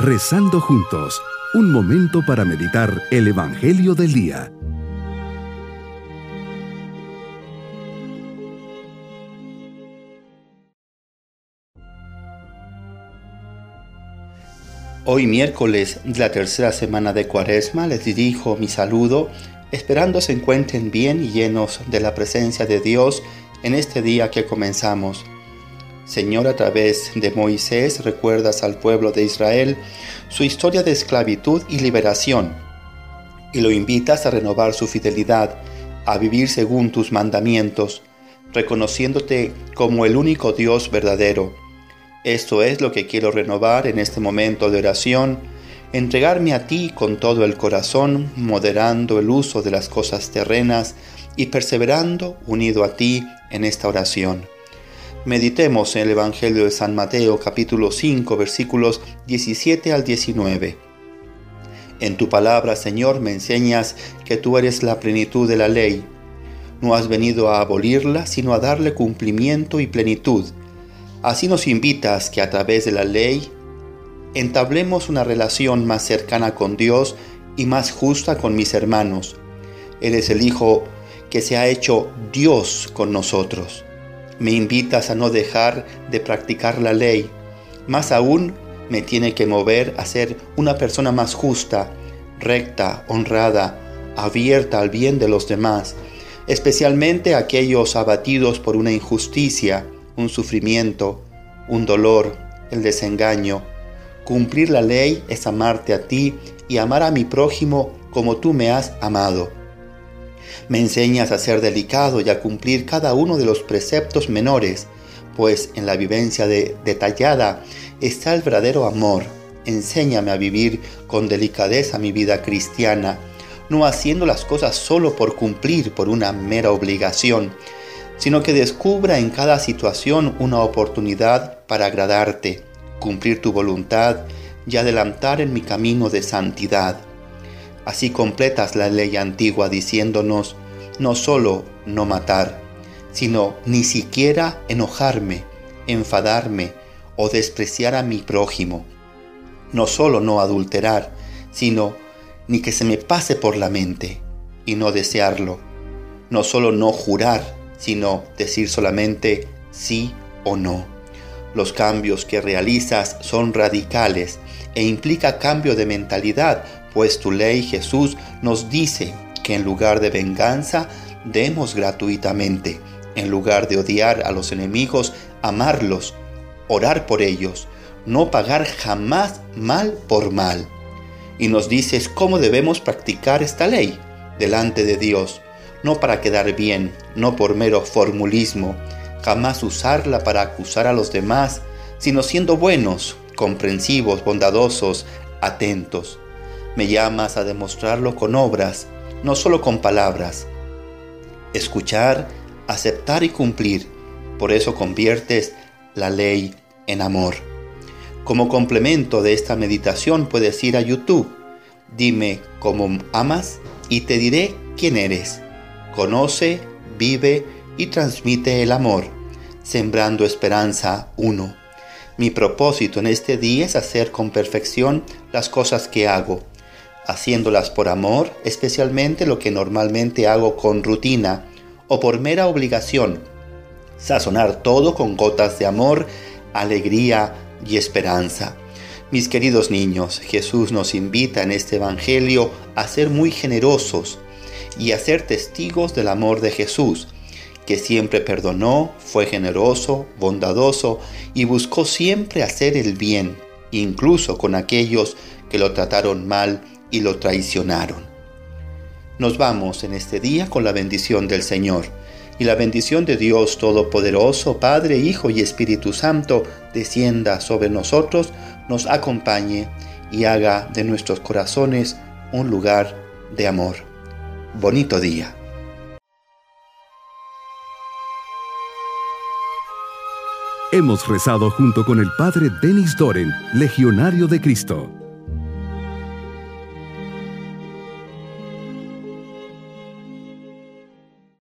Rezando juntos, un momento para meditar el Evangelio del Día. Hoy miércoles de la tercera semana de Cuaresma les dirijo mi saludo, esperando se encuentren bien y llenos de la presencia de Dios en este día que comenzamos. Señor, a través de Moisés recuerdas al pueblo de Israel su historia de esclavitud y liberación, y lo invitas a renovar su fidelidad, a vivir según tus mandamientos, reconociéndote como el único Dios verdadero. Esto es lo que quiero renovar en este momento de oración, entregarme a ti con todo el corazón, moderando el uso de las cosas terrenas y perseverando unido a ti en esta oración. Meditemos en el Evangelio de San Mateo capítulo 5 versículos 17 al 19. En tu palabra, Señor, me enseñas que tú eres la plenitud de la ley. No has venido a abolirla, sino a darle cumplimiento y plenitud. Así nos invitas que a través de la ley entablemos una relación más cercana con Dios y más justa con mis hermanos. Eres el Hijo que se ha hecho Dios con nosotros. Me invitas a no dejar de practicar la ley. Más aún, me tiene que mover a ser una persona más justa, recta, honrada, abierta al bien de los demás, especialmente aquellos abatidos por una injusticia, un sufrimiento, un dolor, el desengaño. Cumplir la ley es amarte a ti y amar a mi prójimo como tú me has amado. Me enseñas a ser delicado y a cumplir cada uno de los preceptos menores, pues en la vivencia de, detallada está el verdadero amor. Enséñame a vivir con delicadeza mi vida cristiana, no haciendo las cosas solo por cumplir, por una mera obligación, sino que descubra en cada situación una oportunidad para agradarte, cumplir tu voluntad y adelantar en mi camino de santidad. Así completas la ley antigua diciéndonos no solo no matar, sino ni siquiera enojarme, enfadarme o despreciar a mi prójimo. No solo no adulterar, sino ni que se me pase por la mente y no desearlo. No solo no jurar, sino decir solamente sí o no. Los cambios que realizas son radicales e implica cambio de mentalidad pues tu ley Jesús nos dice que en lugar de venganza, demos gratuitamente, en lugar de odiar a los enemigos, amarlos, orar por ellos, no pagar jamás mal por mal. Y nos dices cómo debemos practicar esta ley delante de Dios, no para quedar bien, no por mero formulismo, jamás usarla para acusar a los demás, sino siendo buenos, comprensivos, bondadosos, atentos me llamas a demostrarlo con obras, no solo con palabras. Escuchar, aceptar y cumplir. Por eso conviertes la ley en amor. Como complemento de esta meditación puedes ir a YouTube. Dime cómo amas y te diré quién eres. Conoce, vive y transmite el amor, sembrando esperanza uno. Mi propósito en este día es hacer con perfección las cosas que hago haciéndolas por amor, especialmente lo que normalmente hago con rutina o por mera obligación, sazonar todo con gotas de amor, alegría y esperanza. Mis queridos niños, Jesús nos invita en este Evangelio a ser muy generosos y a ser testigos del amor de Jesús, que siempre perdonó, fue generoso, bondadoso y buscó siempre hacer el bien, incluso con aquellos que lo trataron mal y lo traicionaron. Nos vamos en este día con la bendición del Señor, y la bendición de Dios Todopoderoso, Padre, Hijo y Espíritu Santo, descienda sobre nosotros, nos acompañe y haga de nuestros corazones un lugar de amor. Bonito día. Hemos rezado junto con el Padre Denis Doren, Legionario de Cristo.